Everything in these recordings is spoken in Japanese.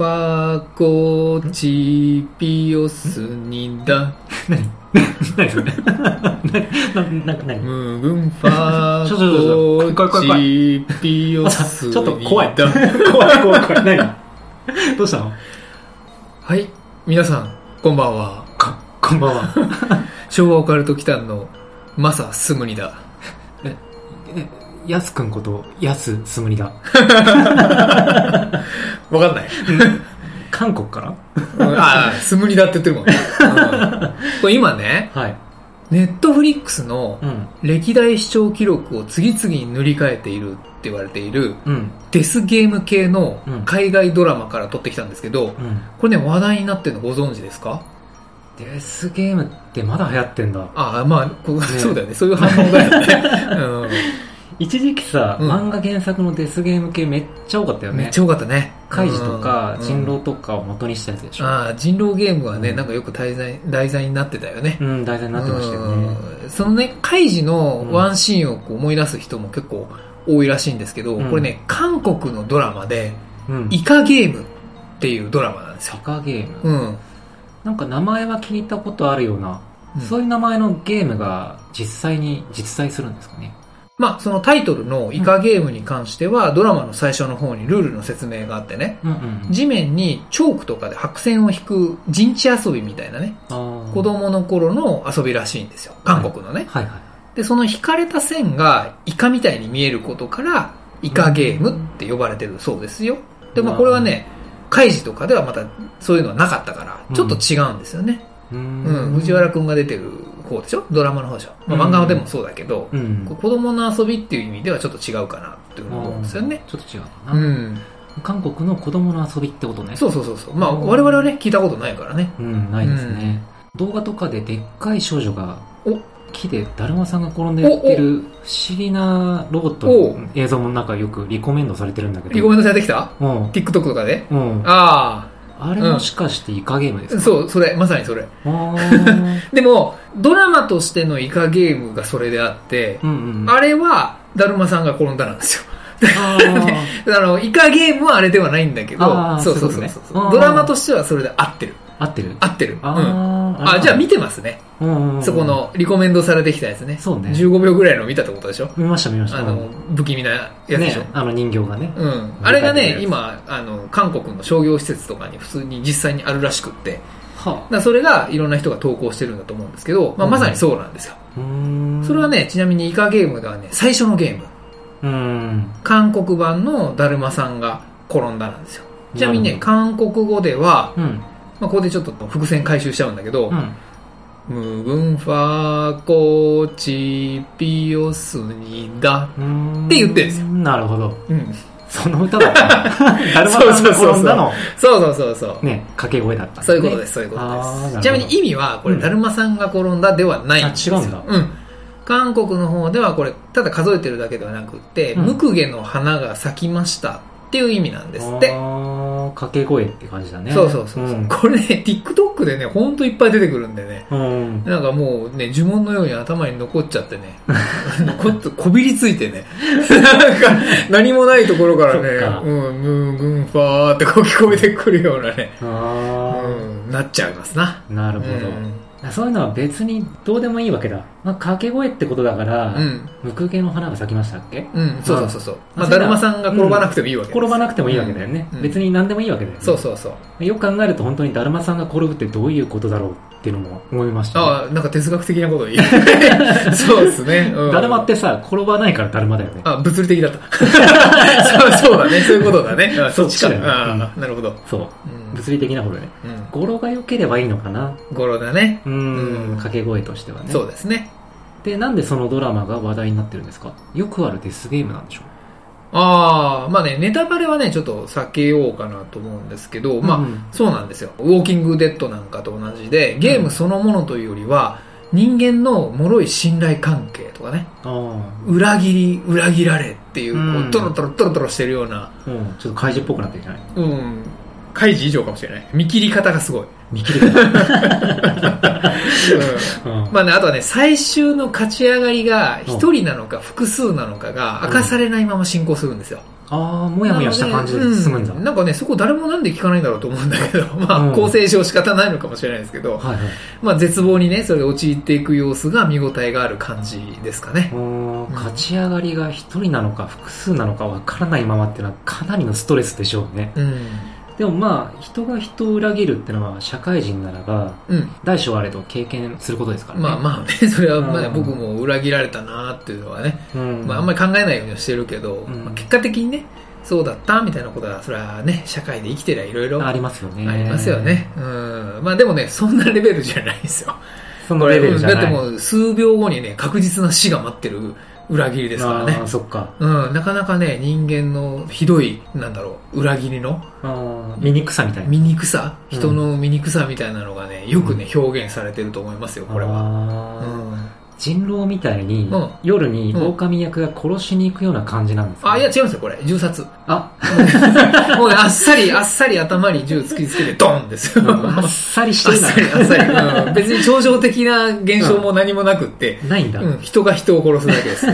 ファコチピオスニダ何？それ何？なな何？ムーグンファちょちょちょ怖い怖いコチピオスニダちょっと怖い。怖い怖い怖い。何？どうしたのはい皆さんこんばんはこ、こんばんは。昭和オカルト祈間のマサスムニダえ、え、やすくんこと、やすすむりだ。わかんない韓国から？うんああスムニダって言ってるもんね、うんこれ今ねはい。ネットフリックスのうん。歴代視聴記録を次々に塗り替えているって言われているうん。デスゲーム系のうん海外ドラマから撮ってきたんですけど、うん。これね、話題になってるのご存知ですか？デスゲームってまだ流行ってんだ。ああ、まあ、こうそうだよね。そういう反応だよね。一時期さ、うん漫画原作のデスゲーム系めっちゃ多かったようん、めっねち。ゃ多かったね。カイジとかうん人狼とかを元にしたやつでしょ。ああ、人狼ゲームはね、うんなんかよく題材題材になってたよね。うん、題材になってましたよね。うんそのね、カイジのワンシーンをこう思い出す人も結構多いらしいんですけど、うんこれね、韓国のドラマで、うん。イカゲームっていうドラマなんですよ。イカゲーム。うん。なんか名前は聞いたことあるような、うんそういう名前のゲームが実際に実在するんですかね。まあ、そのタイトルのイカゲームに関しては、ドラマの最初の方にルールの説明があってね。地面にチョークとかで白線を引く陣地遊びみたいなね、子供の頃の遊びらしいんですよ。韓国のね。はいはい。で、その引かれた線がイカみたいに見えることから、イカゲームって呼ばれてるそうですよ。で、まあこれはね、カイジとかではまたそういうのはなかったから、ちょっと違うんですよね。うーうん、藤原くんが出てる方でしょ？ドラマの方でしょ、まあ、漫画でもそうだけど、うん。こう子供の遊びっていう意味ではちょっと違うかなって思うんですよね。ちょっと違うかな。うん。韓国の子供の遊びってことね。そうそうそうそう。まあ我々はね、聞いたことないからね。うん、ないですね。動画とかででっかい少女がお木でだるまさんが転んでやってる不思議なロボットの映像もなんかよくリコメンドされてるんだけど。リコメンドされてきた？うん。?TikTok とかで？うん。ああれもしかしてイカゲームですあ、かそう、それ、まさにそれ。でも、ドラマとしてのイカゲームがそれであってう、んうん。あれは、だるまさんが転んだなんですよ。あー あの、イカゲームはあれではないんだけどそうそうそうそうねドラマとしてはそれで合ってる。合ってる？合ってる。うん。あじゃあ見てますね。そこのリコメンドされてきたやつね。そうね15秒ぐらいの見たってことでしょ？見ました見ました。あの、不気味なやつでしょ？ね、あの人形がね。うん。あれがね、今、あの、韓国の商業施設とかに普通に実際にあるらしくって、はらそれがいろんな人が投稿してるんだと思うんですけど、まあ、うんまさにそうなんですよ。うーんそれはね、ちなみにイカゲームではね、最初のゲーム。うん。韓国版のだるまさんが転んだなんですよ。ちなみにね、韓国語では、うん。まあ、ここでちょっと伏線回収しちゃうんだけど、うん。ムグンファコチピオスニダ。うんって言ってんすよなるほど。うん。その歌だった。だるまさんが転んだの、そうそうそうそう。ね、掛け声だった、。そういうことですす、そういうことです。ちなみに意味は、これ、うんだるまさんが転んだではないんですよ。あ違うんだうん。韓国の方では、これ、ただ数えてるだけではなくって、うんムクゲの花が咲きましたっていう意味なんですって。掛け声って感じだね。そうそうそう。んこれね、TikTok でね、ほんといっぱい出てくるんでね。うん。なんかもうね、呪文のように頭に残っちゃってね、残っこびりついてね、なんか何もないところからねうん、ムーグンファーってこう聞こえてくるようなね、あうん、なっちゃいますな。ーなるほど、うんそういうのは別にどうでもいいわけだ。まあ、掛け声ってことだから、うん。ムクゲの花が咲きましたっけ？うん、そうそうそうそう。まあ、だるまさんが転ばなくてもいいわけです。転ばなくてもいいわけだよね。うん別に何でもいいわけだよね。そうそうそう。よく考えると本当にだるまさんが転ぶってどういうことだろうっていうのも思いました、ね。ああ、なんか哲学的なことを言う。そうですね。うんだるまってさ、転ばないからだるまだよね。あ、物理的だった。そうそうだね。そういうことだね。あそっちか。そっちだよああなるほど。そう。うん物理的なことでね。うん。語呂が良ければいいのかな。語呂だね。うんん、掛け声としてはね。そうですね。で、なんでそのドラマが話題になってるんですか？よくあるデスゲームなんでしょああ、まあね、ネタバレはね、ちょっと避けようかなと思うんですけど、まあ、うんそうなんですよ。ウォーキングデッドなんかと同じで、ゲームそのものというよりは、人間の脆い信頼関係とかね、あ裏切り、裏切られっていう、こうんう、トロトロトロトロしてるような、あ。うん。ちょっと怪獣っぽくなってるじゃない？うん、開示以上かもしれない。見切り方がすごい。見切り方。うんうん。まあね、あとはね、最終の勝ち上がりが一人なのか複数なのかが明かされないまま進行するんですよ。ああ、もやもやした感じで進むんだ。うなんかね、そこ誰もなんで聞かないんだろうと思うんだけど、まあ、うん構成上仕方ないのかもしれないですけど、はいはい。まあ、絶望にね、それが陥っていく様子が見応えがある感じですかね。うん勝ち上がりが一人なのか複数なのかわからないままっていうのはかなりのストレスでしょうね。うん。でもまあ、人が人を裏切るってのは社会人ならば、うん。大小あれど経験することですからね。まあまあね、それはまあうん僕も裏切られたなっていうのはね、うん。まああんまり考えないようにはしてるけど、うんまあ結果的にね、そうだったみたいなことは、それはね、社会で生きてりゃいろいろありますよね。ありますよね。うん。まあでもね、そんなレベルじゃないですよ。そのレベルじゃない。だってもう数秒後にね、確実な死が待ってる裏切りですからね。そっか。うん、なかなかね、人間のひどい、なんだろう、裏切りの醜さみたいな。醜さ、うん人の醜さみたいなのがね、よくね、表現されてると思いますよ、これは。あうーん。人狼みたいに、うん夜に狼役が殺しに行くような感じなんですか、あ、いや違いますよ、これ。銃殺。あ、もうね、あっさり、あっさり頭に銃突きつけて、ドンですよ。あっさりしてるあっさり、あっさり。うん別に超常的な現象も何もなくって、な。ないんだ、うん、人が人を殺すだけです。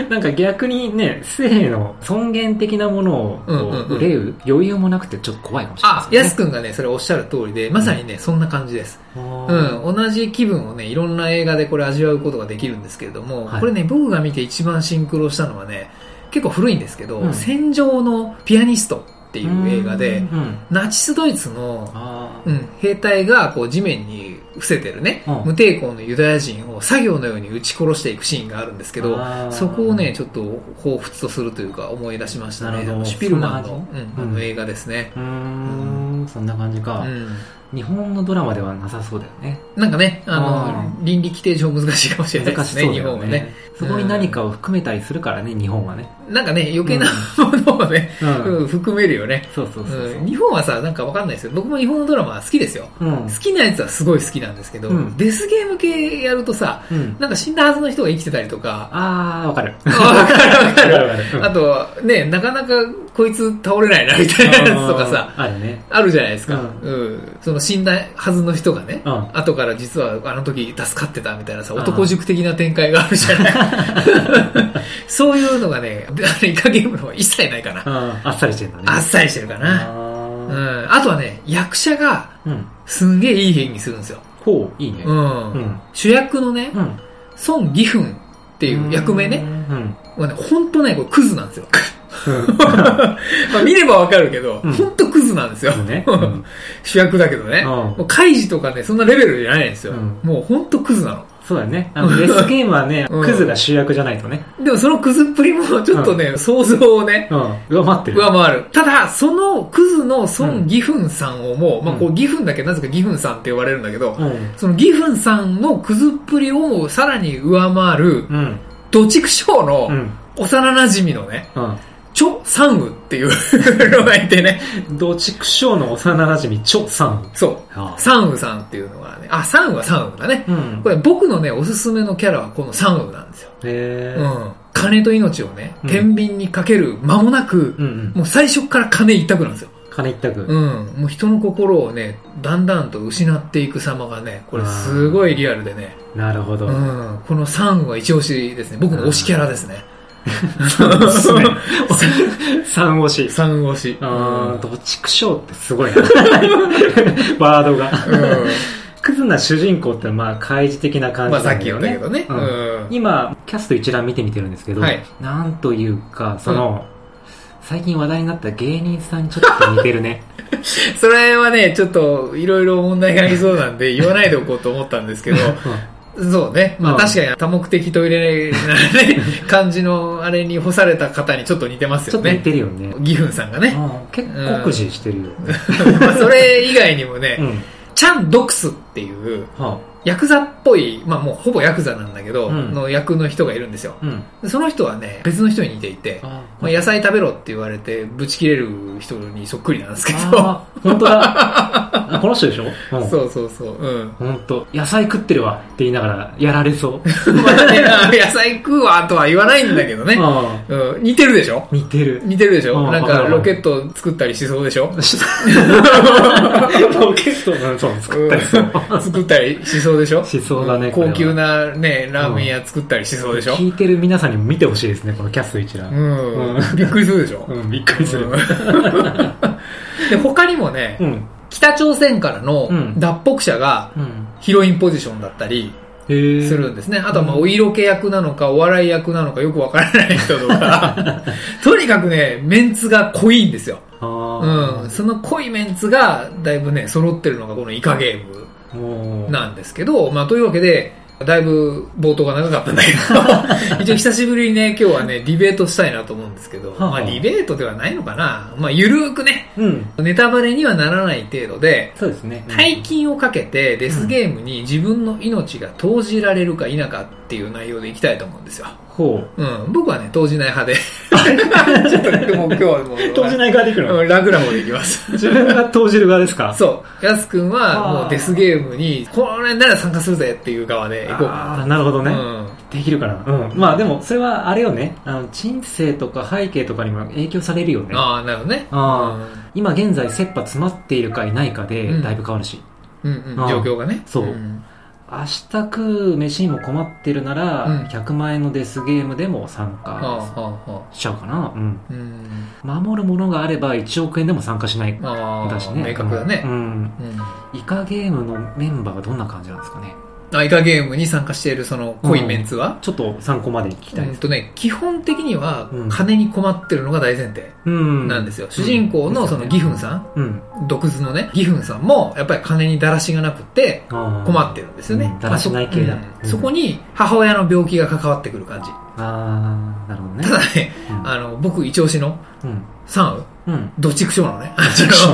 う んなんか逆にね、性の尊厳的なものをこうんうんうん。う憂う余裕もなくてちょっと怖いかもしれないあ、ですね。やすくんがね、それおっしゃる通りで、まさにね、そんな感じです。あうーん、同じ気分をね、いろんな映画でこれ味わうことができるんですけれども、はい。これね、僕が見て一番シンクロしたのはね、結構古いんですけど、うん。戦場のピアニストっていう映画で、うんうんナチスドイツの、うん、兵隊がこう地面に伏せてるね、うん。無抵抗のユダヤ人を作業のように撃ち殺していくシーンがあるんですけどそこをね、ちょっと彷彿とするというか思い出しましたね。シュピルマンのうん、あうんの映画ですね。うーん、そんな感じか、うん日本のドラマではなさそうだよね。なんかね、あの、あ倫理規定上難しいかもしれないですね、難しそうだよ日本はね。そこに何かを含めたりするからね、日本はね。なんかね、余計なものをね、うんうん含めるよね。そうそうそう日本はさ、なんかわかんないですよ。僕も日本のドラマは好きですよ。うん好きなやつはすごい好きなんですけど、うんデスゲーム系やるとさ、うん。なんか死んだはずの人が生きてたりとか、あー、わかる。あ わかるわかる。わかるあと、ね、なかなかこいつ倒れないなみたいなやつとかさ、あるね。あるじゃないですか。ううん。その死んだはずの人がね、うん後から実はあの時助かってたみたいなさ、うん男塾的な展開があるじゃない。そういうのがね、あのイカゲームの方は一切ないかな。あっさりしてんだね。あっさりしてるかな。あうーん。あとはね、役者がうん。すんげえいい演技するんですよ。ほう、いいね。うん。うん。主役のね、うん。ソン・ギフンっていう役名ね、うん。はね、ほんとね、これクズなんですよ。うん。まあ見ればわかるけど、うんほんとクズなんですよ。そうねうん 主役だけどね。カイジとかね、そんなレベルじゃないんですよ。うんもうほんとクズなの。そうだよね。あの、レスゲームはね、うんクズが主役じゃないとね。でもそのクズっぷりもちょっとね、想像をね、うん。上回ってる。上回る。ただ、そのクズのソン・ギフンさんをも、まあこううギフンだけなぜかギフンさんって呼ばれるんだけど、うん。そのギフンさんのクズっぷりをさらに上回る、うん。ドチクショーのうん。幼馴染のね、うん。チョ・サンウっていうのがいてね、同畜生の幼馴染、チョさん。そう。あサンウさんっていうのがね、あ、サンウはサンウだね。うんこ。れ僕のね、おすすめのキャラはこのサンウなんですよ。へーうん。金と命をね、うん天秤にかける間もなく、うんうん。もう最初から金一択なんですよ。金一択。うん。もう人の心をね、だんだんと失っていく様がね、これすごいリアルでね。なるほど。うん。このサンウは一押しですね。僕の推しキャラですね。そうですね。三押し。サン推し。あー、どちくしょうってすごいな。ワードが。うん。クズな主人公ってまあ、開示的な感じまあさっき。言ったけどね。ううんん。今、キャスト一覧見てみてるんですけど、はいなんというか、その、最近話題になった芸人さんにちょっと似てるね。それはね、ちょっといろいろ問題がありそうなんで言わないでおこうと思ったんですけど、そうね。まあうん確かに多目的トイレなね、感じのあれに干された方にちょっと似てますちょっと似よね。てるよね。ギフンさんがね。うん結構酷使してるよ。まあそれ以外にもね、うん。チャン・ドクスっていうはヤクザっぽい、まあもうほぼヤクザなんだけど、うんの役の人がいるんですよ。うん。でその人はね、別の人に似ていて、あまあ、野菜食べろって言われて、ぶち切れる人にそっくりなんですけど。本当だ。あこの人でしょ？うん。そうそうそう。うん。本当野菜食ってるわって言いながらやられそう。まあね、野菜食うわとは言わないんだけどね。あうん、似てるでしょ？似てる。似てるでしょ？うんなんかロケット作ったりしそうでしょ？ロケット、作ったりそう。うん作ったりしそうでしょ？しそうだね高級なね、ラーメン屋作ったりしそうでしょ？聞いてる皆さんにも見てほしいですね、このキャスト一覧。うんう。びっくりするでしょ？うん、びっくりする。で、他にもね、うん。北朝鮮からのうん脱北者がうん。ヒロインポジションだったりするんですね。あとはまあお色気役なのかお笑い役なのかよくわからない人とか、とにかくね、メンツが濃いんですよ。あうん。その濃いメンツがだいぶね、揃ってるのがこのイカゲームなんですけど、まあというわけで、だいぶ冒頭が長かったんだけど、一応久しぶりにね、今日はね、ディベートしたいなと思うんですけど、まあディベートではないのかな。まあゆるーくね、うん。ネタバレにはならない程度で、そうですね。大金をかけてデスゲームに自分の命が投じられるか否かっていう内容でいきたいと思うんですよ。ほう。うん。僕はね、投じない派で。ちょっとね、もう今日はもう。投じない側でいくの？うん楽な方でいきます。自分が投じる側ですか？そう。やすくんはもうデスゲームに、これなら参加するぜっていう側で行こうかなるほどね。な。できるかな。うん。まあでも、それはあれよね。あの、人生とか背景とかにも影響されるよねうん。。ああ、なるほどね。あ今現在、切羽詰まっているかいないかでうん、だいぶ変わるし。うんうん、あー状況がね。そうん明日食う飯にも困ってるなら、うん100万円のデスゲームでも参はあ加しちゃうかな。うん。あ。うん。守るものがあれば1億円でも参加しないだしね。明確だねう。ん。うん。イカゲームのメンバーはどんな感じなんですかね。あイカゲームに参加しているその濃いメンツは、ちょっと参考までに聞きたいです。うんとね、基本的にはうん金に困ってるのが大前提うん。なんですよ。主人公のそのギフンさん、うん。独自のね、ギフンさんもやっぱり金にだらしがなくて困困ってるんですよねうん。だらしない系だまあそこに母親の病気が関わってくる感じ。あー、なるほどねた。だね、うんあの、僕一押しのうん。サンウ？うん。どっちくしょうなのね。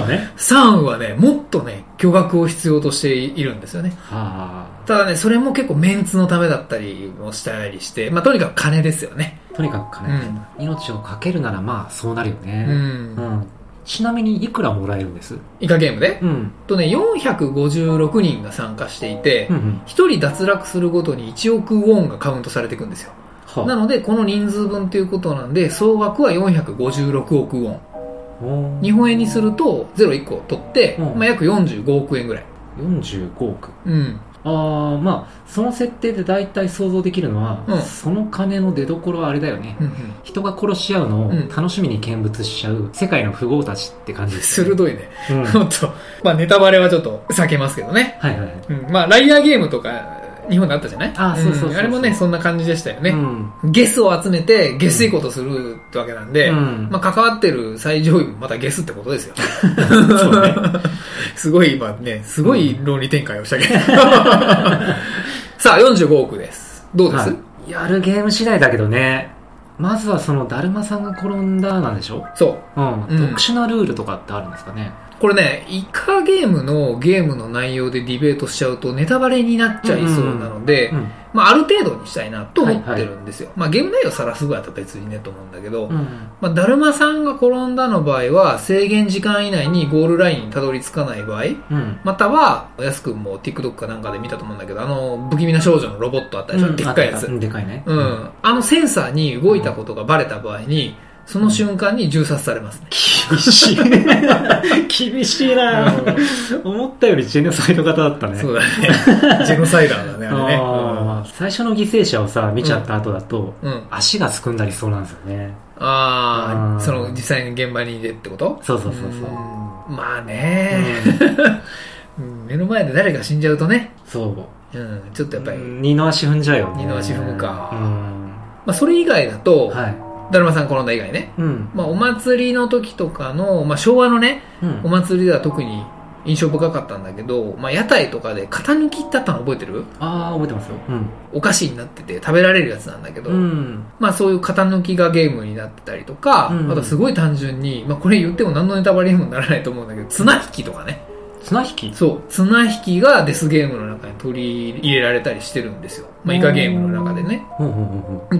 ね。サンウはね、もっとね、巨額を必要としているんですよね。はただね、それも結構メンツのためだったりもしたりして、まあとにかく金ですよね。あ。とにかく金、命をかけるならまあそうなるようね。ん。うん。ちなみにいくらもらえるんです？イカゲームで、うん。とね、456人が参加していてう、ん。1人脱落するごとに1億ウォンがカウントされていくんですよ。はなので、この人数分ということなんで、総額は456億ウォン。日本円にすると、0 1個取って、うんまあ約45億円ぐらい。45億。うん。ああ、まあ、その設定で大体想像できるのは、うんその金の出所はあれだよね。うんうん人が殺し合うのをうん楽しみに見物しちゃう世界の富豪たちって感じです、鋭いね。うん。もっと、まあネタバレはちょっと避けますけどね。はいはいはい。うん。まあライアーゲームとか、日本であったじゃない？あそうそうそうんあれもね、そんな感じでしたよね。うん。ゲスを集めて、ゲスいことするってわけなんで、うんまあ関わってる最上位もまたゲスってことですよ。そうね。すごい今ね、すごい論理展開をしたけど。さあ、45億です。どうです、はい、やるゲーム次第だけどね。まずはその、だるまさんが転んだなんでしょ？そう。うん。うん特殊なルールとかってあるんですかね？これね、イカゲームのゲームの内容でディベートしちゃうとネタバレになっちゃいそうなので、うん。まあある程度にしたいなと思ってるんですよ。まあゲーム内容さらすぐやったら別にねと思うんだけど、うん。まあだるまさんが転んだの場合は制限時間以内にゴールラインにたどり着かない場合、うん。または、やすくんも TikTok かなんかで見たと思うんだけど、あの、不気味な少女のロボットあったでしょ、うんでっかいやつ。うんでかいね。うん。あのセンサーに動いたことがバレた場合に、その瞬間に銃殺されますね。厳しい。厳しいな思ったよりジェノサイド型だったね。そうだね。ジェノサイダーだね、あれね。あー最初の犠牲者をさ、見ちゃった後だと、うん。うん足がすくんだりしそうなんですよね。ああ、うんその実際に現場にいてってこと？そうそうそうそう。うんまあね、うん 目の前で誰が死んじゃうとね、そう。うん、ちょっとやっぱり、二の足踏んじゃうよね。二の足踏むかうん。まあそれ以外だと、はい。だるまさん転んだ以外ね、うん。まあお祭りの時とかの、まあ昭和のね、うんお祭りでは特に印象深かったんだけど、まあ屋台とかで型抜きだったの覚えてる？ああ、覚えてますよ。お菓子になってて食べられるやつなんだけど、うん。うん。まあそういう型抜きがゲームになってたりとか、うんあとすごい単純に、まあこれ言っても何のネタバレにもならないと思うんだけど、綱引きとかね。綱引き？そう、綱引きがデスゲームの中に取り入れられたりしてるんですよ。まあ、イカゲームの中でね。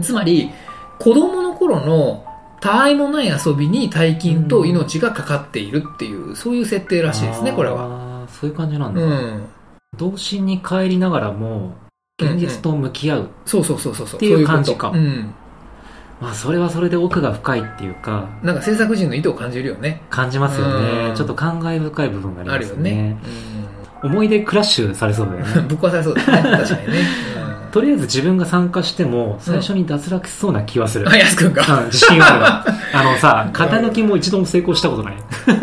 つまり、子供の頃の他愛もない遊びに大金と命がかかっているっていう、そういう設定らうしいですね、これは。そういう感じなんだ。うん。童心に帰りながらも、現実と向き合う。そうそうそうそう。っていう感じかうん。まあ、それはそれで奥が深いっていうか、なんか制作陣の意図を感じるよね。感じますようん。ねちょっと感慨深い部分がありあるよますよね。ね。思い出クラッシュされそうだよね。うん。ぶっ壊されそうですね。確かにね。とりあえず自分が参加しても、最初に脱落しそうな気はする。うん。あ、やすくんか。うん、自信あるわ。あのさ、型抜きも一度も成功したことない。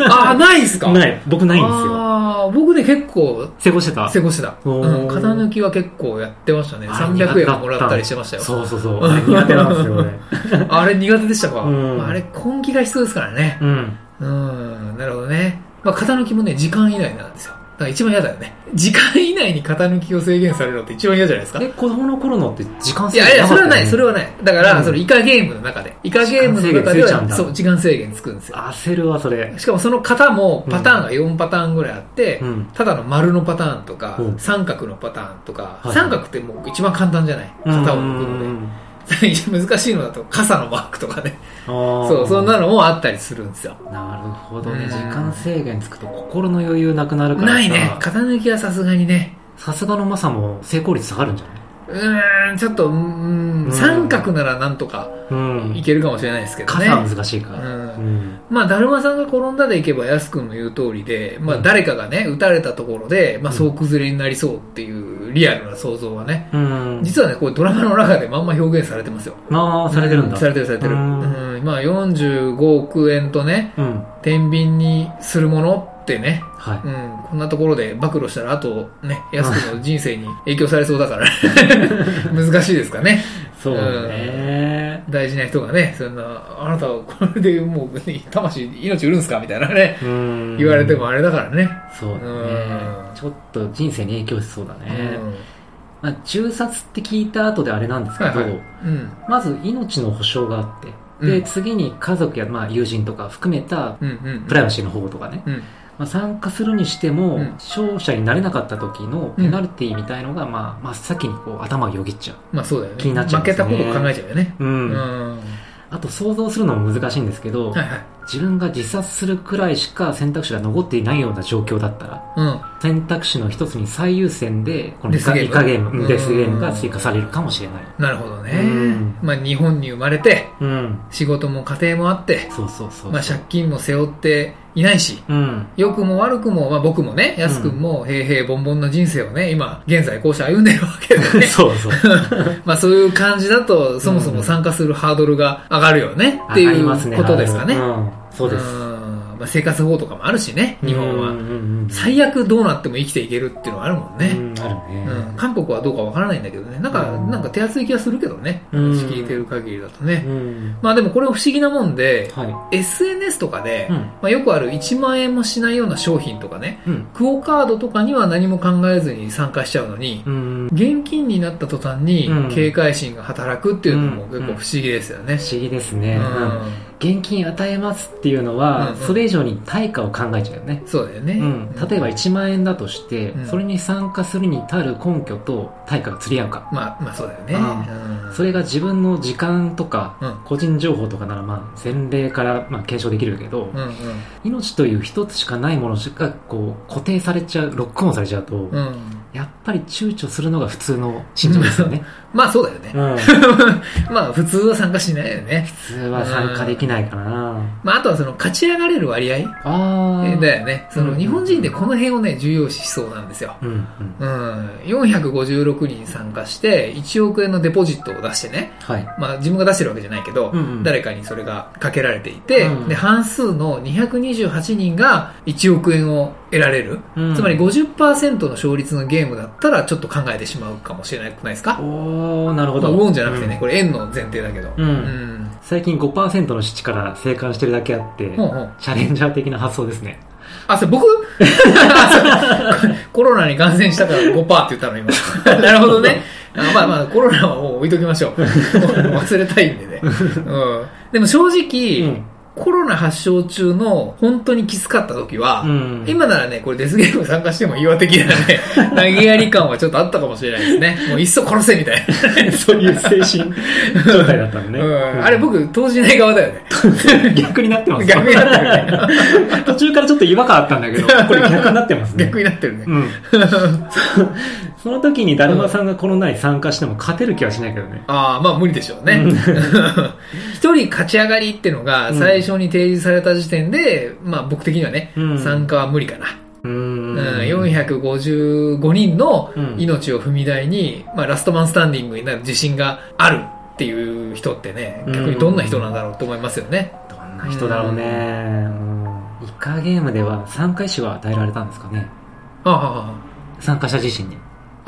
あ、ないっすか？ない。僕ないんですよ。ああ、僕ね結構成功してた？成功してた。うん。型抜きは結構やってましたね。あ300円ももらったりしてましたよ。そうそうそう。苦手なんですよ ね。あれ苦手でしたか、うんあれ根気が必要ですからね。うん。うん、なるほどね。まあ、型抜きもね、時間以内なんですよ。だから一番嫌だよね。時間以内に型抜きを制限されるのって一番嫌じゃないですかえ、子供の頃のって時間いやいや、それはない、それは。はない。だから、うんそのイカゲームの中で。イカゲームの中では、そう、時間制限つくんですよ。焦るわ、それ。しかもその型もパターンが4パターンぐらいあって、うん。ただの丸のパターンとか、うん三角のパターンとか、はい三角ってもう一番簡単じゃない？型を抜くので。難しいのだと傘のマークとかね。そ、そうそんなのもあったりするんですよ。なるほどね。うん時間制限つくと心の余裕なくなるからさ。ないね。型抜きはさすがにね。さすがのマサも成功率下がるんじゃない？うーん、ちょっと、うーんうん三角ならなんとかうんいけるかもしれないですけどね。傘は難しいから。うんうん。まあ、だるまさんが転んだでいけば、やすくんの言う通りで、まあ、うん誰かがね、撃たれたところで、まあ、うん総崩れになりそうっていうリアルな想像はね、うん。実はね、これドラマの中でまんま表現されてますよ。まあ、されてるんだ。されてるされてる。ううんん。まあ、45億円とね、うん。天秤にするものってね、はい。うん、こんなところで暴露したら、あとね、やすくんの人生に影響されそうだから、難しいですかね。そうね。大事な人がね、そんな、あなたはこれでもう、魂、命売るんすかみたいなね、うん言われてもあれだからね。そうだねうん。ちょっと人生に影響しそうだうね。んまあ、銃殺って聞いた後であれなんですけど、はいはいうん。まず命の保障があって、で、うん次に家族や、まあ、友人とか含めたうんうん。プライバシーの保護とかね、うん。まあ、参加するにしても、うん勝者になれなかった時のペナルティみたいのが、まあ、真っ先にこう頭をよぎっちゃまあそうだよね。気になっちゃうん負ですねけたことを考えちゃうよね。う。う。うんあと想像するのも難しいんですけど、いはい。自分が自殺するくらいしか選択肢が残っていないような状況だったら、うん。選択肢の一つに最優先で、このイカゲームデスゲームが追加されるかもしれない。なるほどねうん。まあ日本に生まれて、うん。仕事も家庭もあって、そうそうそう。まあ借金も背負っていないし、うん。良くも悪くも、まあ僕もね、やすくんも平々凡々な人生をね、今、現在こうして歩んでるわけでね。そうそう。まあそういう感じだと、そもそも参加するハードルが上がるよね、っていうことですかね。うん。そうです。んまあ、生活法とかもあるしね、日本は。うんうんうん。最悪どうなっても生きていけるっていうのはあるもんね。うん、あるね。うん、韓国はどうかわからないんだけどね。なんか、うんなんか手厚い気がするけどね。聞いてる限りだとね。うん。まあでもこれ不思議なもんで、はい。SNS とかで、うん。まあ、よくある1万円もしないような商品とかね、うん。クオカードとかには何も考えずに参加しちゃうのに、うん。現金になった途端にうん警戒心が働くっていうのもうん結構不思議ですよね。不思議ですね。ううんん現金与えますっていうのは、うんうんそれ以上に対価を考えちゃうよね。そうだよね。うん、例えば1万円だとして、うんそれに参加するに足る根拠と対価が釣り合うか。まあ、まあそうだよね。うんそれが自分の時間とか、うん個人情報とかなら、まあ、前例から、まあ、検証できるけど、うん命という一つしかないものが、こう、固定されちゃう、ロックオンされちゃうと、うん。うん。やっぱり躊躇するのが普通の心情ですよね。まあそうだよね。うん。まあ普通は参加しないよね。普通は参加できないかな。まああとはその勝ち上がれる割合あー。だよね。そのうん日本人ってこの辺をね、重要視しそうなんですよ。うん、うん。うん。456人参加して、1億円のデポジットを出してね。はい。まあ自分が出してるわけじゃないけど、うんうん誰かにそれがかけられていて、うんで、半数の228人が1億円を得られる。うんつまり50%の勝率のゲームだったらちょっと考えてしまうかもしれなくないですか？おー、なるほど。まあウォンじゃなくてね、うんこれ円の前提だけど。うんうん。最近5%の七から生還してるだけあって、ほうほうチャレンジャー的な発想ですね。あ、それ僕？コロナに感染したから5%って言ったの今。なるほどね。あまあまあ、コロナはもう置いときましょう忘れたいんでね。うん。でも正直、うん。コロナ発症中の本当にきつかった時は、うん今ならね、これデスゲーム参加しても岩的なね、投げやり感はちょっとあったかもしれないですね。もういっそ殺せみたいな。そういう精神 状態だったのね。うん、あれ僕、投じない側だよね。逆になってます逆になってるね。途中からちょっと違和感あったんだけど、これ逆になってますね。逆になってるね。うん。その時にだるまさんがこの内参加しても勝てる気はしないけどね。ああ、まあ無理でしょうね。一人勝ち上がりっていうのが最初に提示された時点で、まあ僕的にはね、うん参加は無理かな。うん、ん。455人のうん命を踏み台に、まあラストマンスタンディングになる自信があるっていう人ってね、うん逆にどんな人なんだろうと思いますよね。どんな人だろうね。うん。イカゲームでは参加意思は与えられたんですかね。あああ参加者自身に。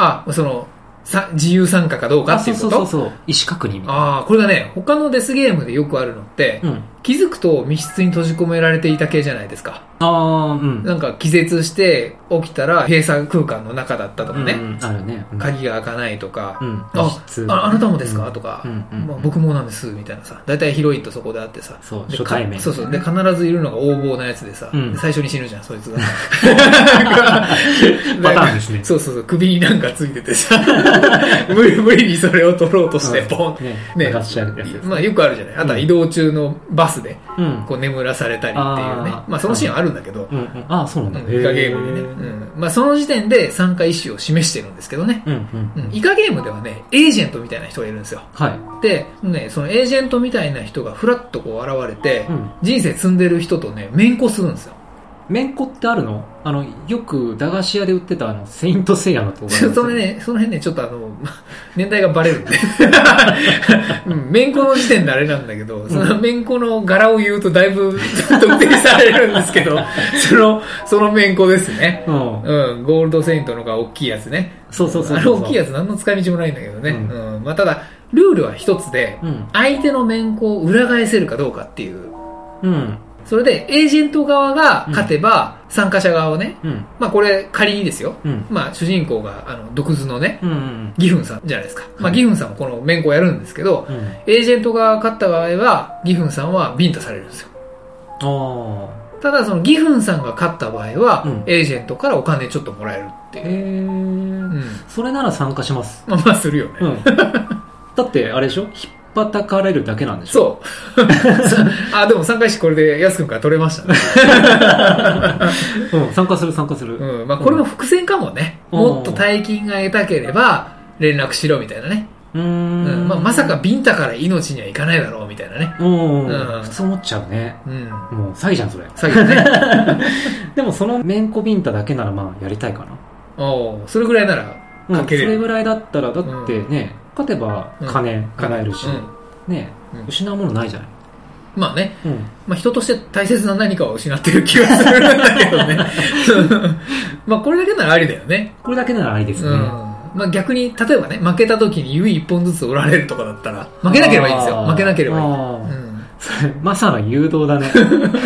あ、あその、さ自由参加かどうかあ、ってそいううこと？そうそうそう。意思確認みたいな。ああ、これがね、他のデスゲームでよくあるのって、うん。気づくと密室に閉じ込められていた系じゃないですか。ああ、うん。なんか気絶して起きたら閉鎖空間の中だったとかね、うん、あるね。うん鍵が開かないとか、うん。ああ、あなたもですか、うんとか、うんうんまあ、僕もなんです、みたいなさ。大体ヒロインとそこで会ってさ。そうで初対面かそうそう。で、必ずいるのが横暴なやつでさ、うんで最初に死ぬじゃん、そいつが。パターンですねそうそうそう、首になんかついててさ、無理無理にそれを取ろうとして、ポンね。ねね。まあよくあるじゃない。あとは移動中のバスで、うん。こう眠らされたりっていうねまあそのシーンはあるんだけど、うんうん。ああ、そうなんだ。うんイカゲームでね。うん。まあその時点で参加意思を示してるんですけどね。うんうんうん。イカゲームではね、エージェントみたいな人がいるんですよ。はい。で、ね、そのエージェントみたいな人がふらっとこう現れて、うん人生積んでる人とね、面子するんですよ。めんこってあるの？あの、よく駄菓子屋で売ってたあの、セイントセイヤの動画 それね、その辺ね、ちょっとあの、年代がバレるんで。うん、面子の時点であれなんだけど、その面子の柄を言うとだいぶ特定されるんですけど、その、その面子ですね。うん。うん、ゴールドセイントのが大きいやつね。そうそうそうそうあの大きいやつ何の使い道もないんだけどね。ううん。まあただ、ルールは一つで、うん。相手の面子を裏返せるかどうかっていう。うん。それで、エージェント側が勝てば、参加者側をね、うん。まあこれ仮にですよ。うん。まあ主人公が、あの、独自のね、うん。うん。ギフンさんじゃないですか。まあはいギフンさんもこの面子をやるんですけど、うん。エージェント側が勝った場合は、ギフンさんはビンタされるんですよ。あただそのギフンさんが勝った場合は、うんエージェントからお金ちょっともらえるってあ。いう。それなら参加します。まあまあするよね。うん。だって、あれでしょ？引っ叩かれるだけなんでしょ？そう。あ、でも参加費これで安くんから取れましたね。うん。参加する参加する。うん。まあこれも伏線かもね。うんもっと大金が得たければ、連絡しろみたいなね。うーうんん。まあまさかビンタから命にはいかないだろうみたいなね。うん。うん普通思っちゃうね。うん。もう、詐欺じゃん、それ。最後ね。でも、そのめんこビンタだけなら、まあ、やりたいかな。おうそれぐらいならうん、かけれる。それぐらいだったら、だってね、勝てば金金叶えるし、ね、うん失うものないじゃない。まあね、うん。まあ人として大切な何かを失ってる気がするんだけどね。まあこれだけならありだよね。これだけならありですね。うん。まあ逆に、例えばね、負けた時に指一本ずつ折られるとかだったら、負けなければいいんですよ。負けなければいい。あうーん。それまさの誘導だね。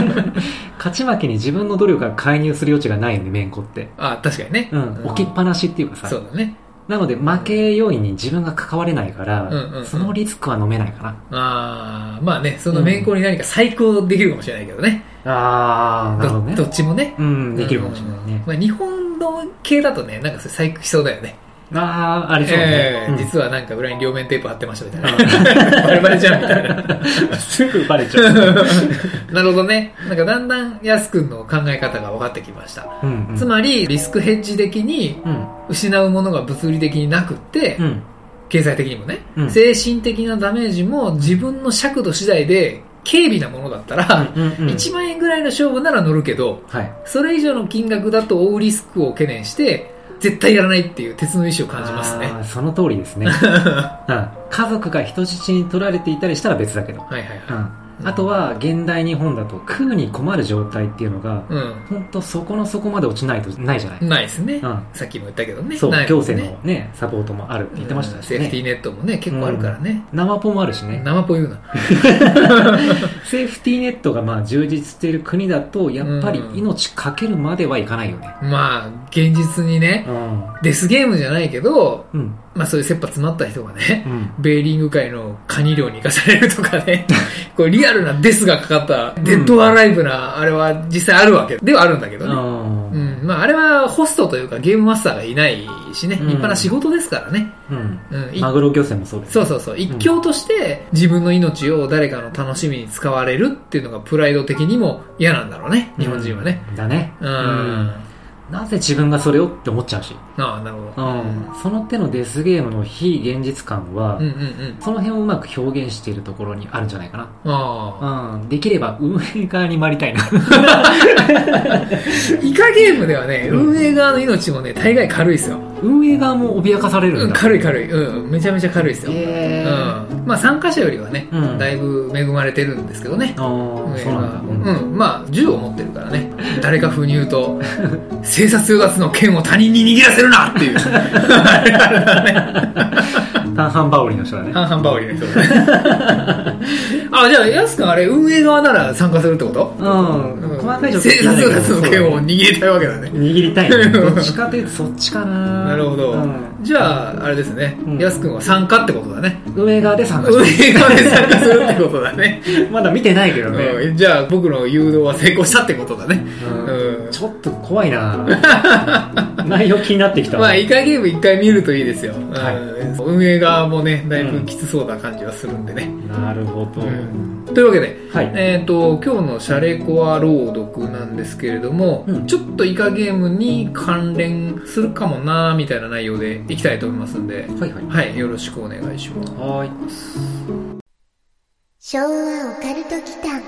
勝ち負けに自分の努力が介入する余地がないよね、めんこって。あ確かにね。うん。置きっぱなしっていうかさ。そうだね。なので、負け要因に自分が関われないから、うんうんうんそのリスクは飲めないかな。ああ、まあね、その面子に何か再考できるかもしれないけどね。あー、なるほどねどど。っちもね。うん、できるかもしれないね。まあ日本の系だとね、なんかそれ細工しそうだよね。あー、ありそうねえ。えうん実はなんか裏に両面テープ貼ってましたみたいな。バレバレじゃんみたいな。すぐバレちゃう。なるほどね。なんかだんだんやすくんの考え方が分かってきました。うんうんつまり、リスクヘッジ的にうん。失うものが物理的になくって、うん。経済的にもね、うん精神的なダメージも自分の尺度次第で軽微なものだったら、うんうん1万円ぐらいの勝負なら乗るけど、はい。それ以上の金額だと追うリスクを懸念して、絶対やらないっていう鉄の意志を感じますね。その通りですね。うん。家族が人質に取られていたりしたら別だけど。はいはいはい。うん。あとは、現代日本だと食うに困る状態っていうのが、う本当そこの底まで落ちないとないじゃない。ん。ないですね。うんさっきも言ったけどね。そう、行政のね、サポートもあるって言ってましたしセーフティね。ーネットもね、結構あるからね。生ポもあるしね。生ぽ言うな。セーフティーネットがまあ充実している国だと、やっぱりうん命かけるまではいかないよね。まあ、現実にね、うん。デスゲームじゃないけど、うん。まあそういう切羽詰まった人がね、うん。ベーリング界のカニ漁に行かされるとかね、こうリアルなデスがかかった、デッドアライブな、あれは実際あるわけではあるんだけどね。あうん。まああれはホストというかゲームマスターがいないしね、うん立派な仕事ですからね。ーうん。うん。いマグロ漁船もそうです。そうそうそう。一興として自分の命を誰かの楽しみに使われるっていうのがプライド的にも嫌なんだろうね、日本人はね。うん。だね。うん。なぜ自分がそれをって思っちゃうし。ああ、なるほど。うん。その手のデスゲームの非現実感は、うんうんうん。その辺をうまく表現しているところにあるんじゃないかな。ああ。うん。できれば運営側に回りたいな。イカゲームではね、運営側の命もね、大概軽いですよ。運営側も脅かされるうんん、だ。軽い軽い。うん、めちゃめちゃ軽いですよ。へーうん。まあ参加者よりはね、うんだいぶ恵まれてるんですけどね。ああ、そうなんだ。がうん、まあ銃を持ってるからね。誰か風に言うと、生殺与奪の剣を他人に握らせるなっていう。半々羽織の人だね。半々羽織の人だね。あ、じゃあ、やすくんあれ、運営側なら参加するってこと？うん。うん細かい状況生殺与奪の剣を握りたいわけだね。握りたいね。どっちかというとそっちかな。なるほど。うんじゃあ、あれですねうん。やすくんは参加ってことだね。運営側で参加運し営側で参加するってことだね。て。まだ見てないけどね。うんじゃあ、僕の誘導は成功したってことだね。うんうんちょっと怖いな 内容気になってきたわまあ、イカゲーム一回見るといいですよ。はうん運営側もね、だいぶきつそうな感じはするんでね。なるほど。うんというわけで、はい。えっ、と、今日のシャレコア朗読なんですけれども、うんちょっとイカゲームに関連するかもなーみたいな内容でいきたいと思いますんで、はいはい。はい、よろしくお願いします。はーい。昭和オカルト祈間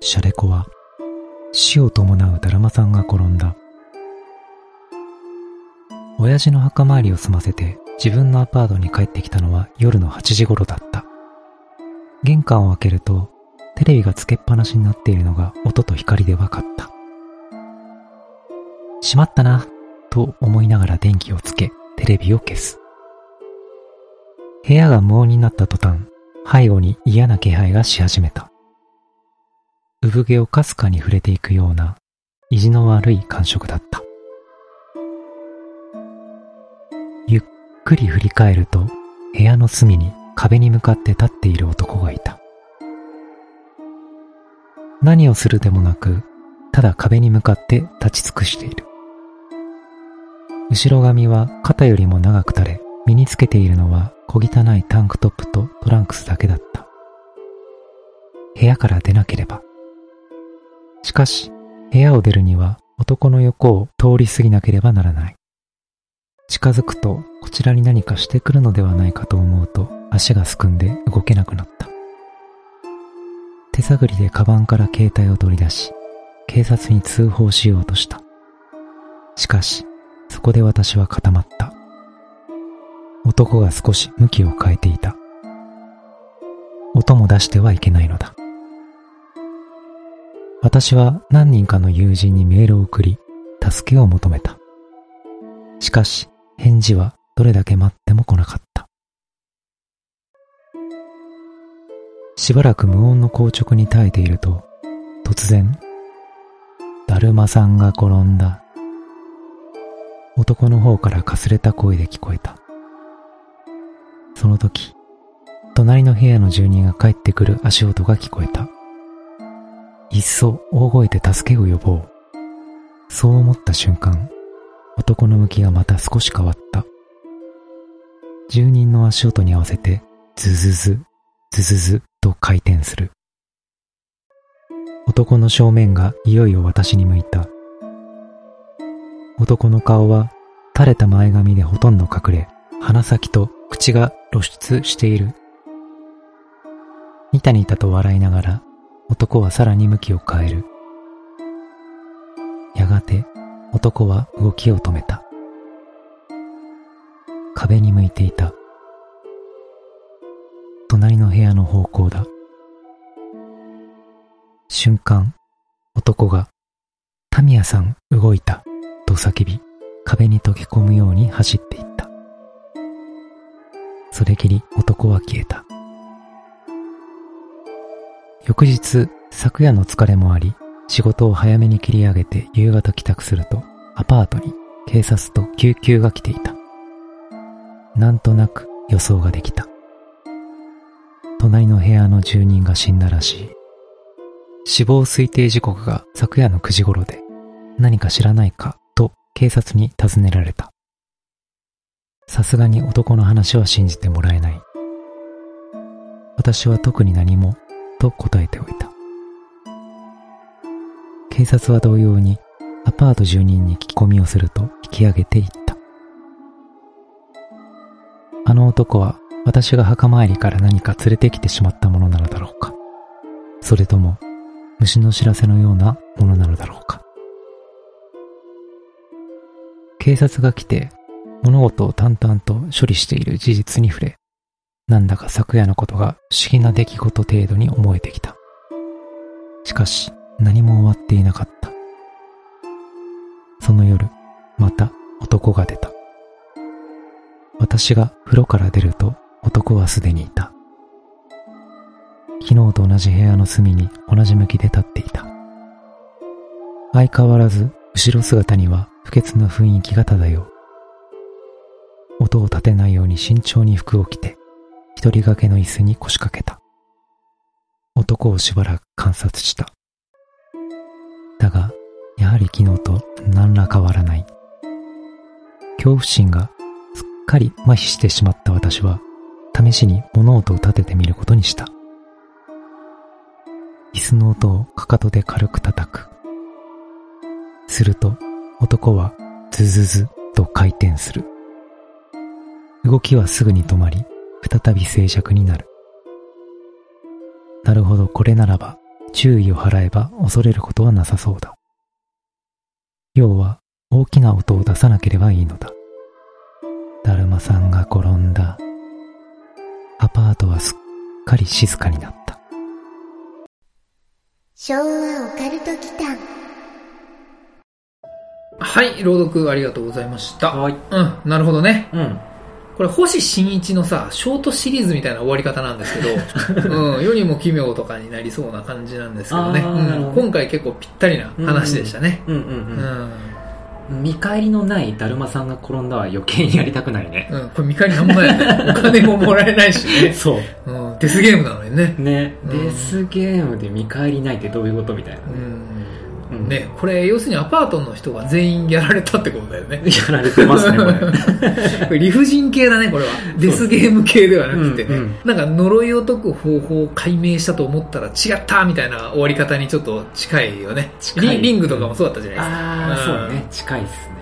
シャレコは死を伴うだるまさんが転んだ。親父の墓参りを済ませて自分のアパートに帰ってきたのは夜の8時頃だった。玄関を開けるとテレビがつけっぱなしになっているのが音と光で分かった。しまったな、と思いながら電気をつけテレビを消す。部屋が無音になった途端、背後に嫌な気配がし始めた。産毛をかすかに触れていくような意地の悪い感触だった。ゆっくり振り返ると部屋の隅に壁に向かって立っている男がいた。何をするでもなく、ただ壁に向かって立ち尽くしている。後ろ髪は肩よりも長く垂れ、身につけているのは小汚いタンクトップとトランクスだけだった。部屋から出なければ。しかし、部屋を出るには男の横を通り過ぎなければならない。近づくとこちらに何かしてくるのではないかと思うと足がすくんで動けなくなった。手探りでカバンから携帯を取り出し、警察に通報しようとした。しかし、そこで私は固まった。男が少し向きを変えていた。音も出してはいけないのだ。私は何人かの友人にメールを送り、助けを求めた。しかし、返事はどれだけ待っても来なかった。しばらく無音の硬直に耐えていると、突然、だるまさんが転んだ。男の方からかすれた声で聞こえた。その時、隣の部屋の住人が帰ってくる足音が聞こえた。いっそ大声で助けを呼ぼう。そう思った瞬間、男の向きがまた少し変わった。住人の足音に合わせて、ズズズ、ズズズと回転する。男の正面がいよいよ私に向いた。男の顔は垂れた前髪でほとんど隠れ、鼻先と口が露出している。ニタニタと笑いながら、男はさらに向きを変える。やがて、男は動きを止めた。壁に向いていた。隣の部屋の方向だ。瞬間、男が、タミヤさん動いた、叫び、壁に溶け込むように走っていった。それきり男は消えた。翌日、昨夜の疲れもあり、仕事を早めに切り上げて夕方帰宅すると、アパートに警察と救急が来ていた。なんとなく予想ができた。隣の部屋の住人が死んだらしい。死亡推定時刻が昨夜の9時頃で、何か知らないか警察に尋ねられた。さすがに男の話は信じてもらえない。私は特に何もと答えておいた。警察は同様にアパート住人に聞き込みをすると引き上げていった。あの男は私が墓参りから何か連れてきてしまったものなのだろうか。それとも虫の知らせのようなものなのだろうか。警察が来て物事を淡々と処理している事実に触れ、なんだか昨夜のことが不思議な出来事程度に思えてきた。しかし、何も終わっていなかった。その夜、また男が出た。私が風呂から出ると男はすでにいた。昨日と同じ部屋の隅に同じ向きで立っていた。相変わらず後ろ姿には不潔な雰囲気が漂う。音を立てないように慎重に服を着て、一人掛けの椅子に腰掛けた。男をしばらく観察した。だが、やはり昨日と何ら変わらない。恐怖心がすっかり麻痺してしまった私は、試しに物音を立ててみることにした。椅子の音をかかとで軽く叩く。すると、男はズズズと回転する。動きはすぐに止まり、再び静寂になる。なるほど、これならば、注意を払えば恐れることはなさそうだ。要は、大きな音を出さなければいいのだ。だるまさんが転んだ。アパートはすっかり静かになった。昭和オカルト期間。はい、朗読ありがとうございました。はい。うん、なるほどね。うん。これ、星新一のさ、ショートシリーズみたいな終わり方なんですけど、うん、世にも奇妙とかになりそうな感じなんですけどね。うん、今回結構ぴったりな話でしたね。うんうんうん。うん見返りのないだるまさんが転んだは余計にやりたくないね。うん、これ見返りなんもないよね。お金ももらえないしね。そう。うん、デスゲームなのにね。ね、うん、デスゲームで見返りないってどういうことみたいな。うんね、これ要するにアパートの人が全員やられたってことだよね。やられてますね、これ。これ理不尽系だね、これは。デスゲーム系ではなくてね。うんうん、なんか呪いを解く方法を解明したと思ったら違ったみたいな終わり方にちょっと近いよね。リリングとかもそうだったじゃないですか。ああ、そうね。近いっすね。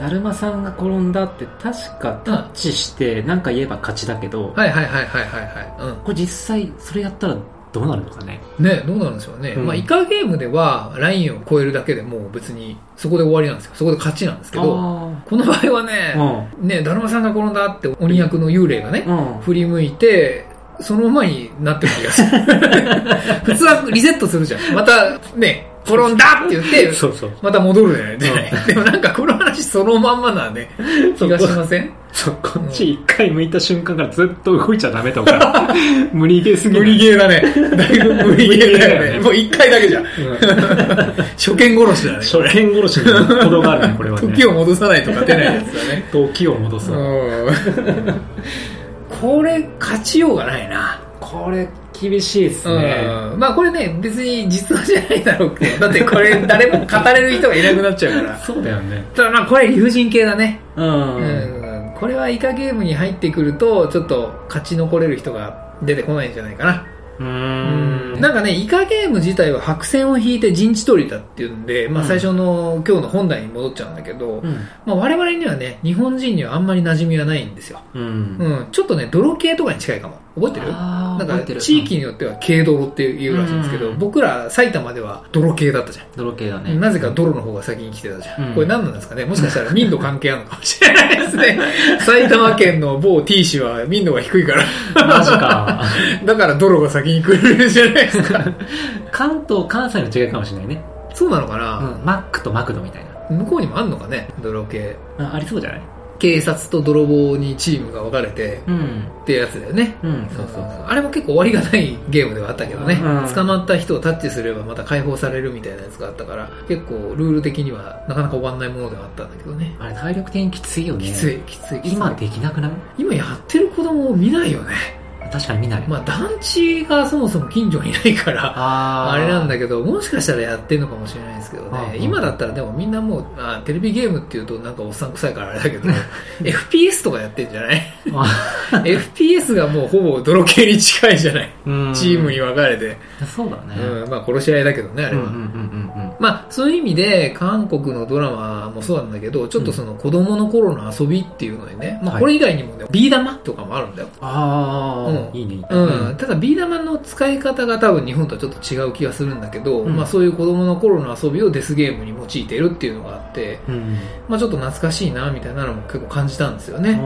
だるまさんが転んだって確かタッチして何か言えば勝ちだけど、はいはいはいはいはいはい、うん、これ実際それやったらどうなるのかね。ね、どうなるんでしょうね。うん、まあ、イカゲームでは、ラインを超えるだけでもう別に、そこで終わりなんですよ。そこで勝ちなんですけど、この場合はね、うん、ね、だるまさんが転んだって鬼役の幽霊がね、うん、振り向いて、そのままになってる気がする。普通はリセットするじゃん。また、ね、転んだって言って、そうそうまた戻るじゃない、でもなんかこの話そのまんまなね、気がしません？そう、こっち一回向いた瞬間からずっと動いちゃダメとか、無理ゲーすぎ無理ゲーだね。だいぶ無理ゲーだよね。もう一回だけじゃん。初見殺しだね。初見殺しのことがあるね、これはね。時を戻さないと勝てないやつだね。時を戻す。これ、勝ちようがないな。これ、厳しいですね。うん、まあこれね、別に実話じゃないだろうけど、だってこれ誰も語れる人がいなくなっちゃうから。そうだよね。ただまあこれ理不尽系だね。うん。うん、これはイカゲームに入ってくると、ちょっと勝ち残れる人が出てこないんじゃないかな。うんなんかね、イカゲーム自体は白線を引いて陣地取りだっていうんで、まあ最初の今日の本題に戻っちゃうんだけど、うん、まあ我々にはね、日本人にはあんまり馴染みはないんですよ。うん、うん、ちょっとね、泥系とかに近いかも。覚えてる？なんか地域によっては軽泥っていうらしいんですけど、僕ら埼玉では泥系だったじゃん。泥系だね。なぜか泥の方が先に来てたじゃん。これ何なんですかね？もしかしたら民度関係あるのかもしれないですね。埼玉県の某 T 市は民度が低いから。マジか。だから泥が先に来るじゃないですか。関東、関西の違いかもしれないね。そうなのかな、マックとマクドみたいな。向こうにもあんのかね？泥系。あありそうじゃない？警察と泥棒にチームが分かれて、うん。っていうやつだよね。うん、そうそうそう。あれも結構終わりがないゲームではあったけどね、うん捕まった人をタッチすればまた解放されるみたいなやつがあったから、結構ルール的にはなかなか終わんないものではあったんだけどね。あれ体力的にきついよね。きつい、きつい。今できなくない？今やってる子供を見ないよね。確かに見ない。まあ団地がそもそも近所にいないから、あれなんだけど、もしかしたらやってんのかもしれないですけどね。うん今だったらでもみんなもう、あテレビゲームっていうとなんかおっさん臭いからあれだけど、FPS とかやってんじゃない ?FPS がもうほぼ泥系に近いじゃない？うんチームに分かれて。そうだね。うん、まあ殺し合いだけどね、あれは。うんうんうんうんまあそういう意味で韓国のドラマもそうなんだけど、ちょっとその子供の頃の遊びっていうのにね、まあはいこれ以外にもね、ビー玉とかもあるんだよ。ああ、うんいいね。うん、ただビー玉の使い方が多分日本とはちょっと違う気がするんだけど、うんまあそういう子供の頃の遊びをデスゲームに用いてるっていうのがあって、うん。まあちょっと懐かしいなみたいなのも結構感じたんですよね。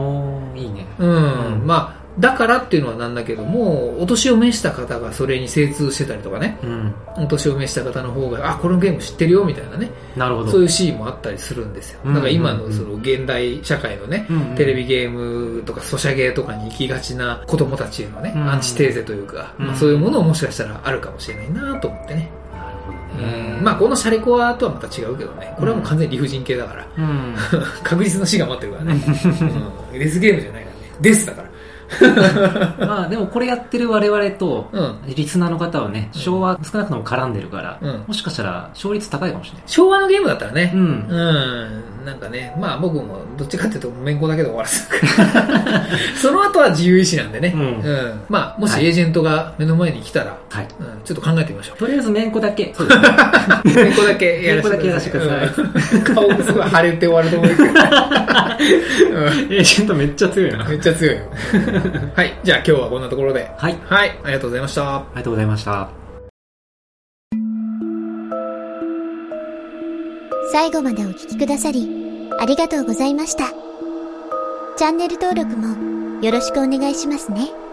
いいね。うん、うんまあだからっていうのはなんだけども、お年を召した方がそれに精通してたりとかね、うん。お年を召した方の方が、あ、このゲーム知ってるよみたいなね、なるほど。そういうシーンもあったりするんですよ。うんだから今のその現代社会のね、うんうんテレビゲームとかソシャゲとかに行きがちな子供たちへのね、うんアンチテーゼというか、うんまあ、そういうものをもしかしたらあるかもしれないなと思ってね。なるほどね。まあこのシャレコアとはまた違うけどね、これはもう完全に理不尽系だから、うん。確実の死が待ってるからね。うん、デスゲームじゃないからね。デスだから。まあでもこれやってる我々と、うん。リスナーの方はね、昭和少なくとも絡んでるから、うんもしかしたら勝率高いかもしれない。昭和のゲームだったらね、うんうん、なんかね、まあ僕もどっちかっていうと、めんこだけで終わらせるから。その後は自由意志なんでね。うんまあ、もしはいエージェントが目の前に来たら、はい。うん、ちょっと考えてみましょう。とりあえずめんこだけ。そうですね。めんこだけやらせてめんこだけやらせてくださいうん顔がすごい腫れて終わると思うけど。う んエージェントめっちゃ強いな。めっちゃ強いよ。はい。じゃあ今日はこんなところで。はい。はい。ありがとうございました。ありがとうございました。最後までお聞きくださり、ありがとうございました。チャンネル登録もよろしくお願いしますね。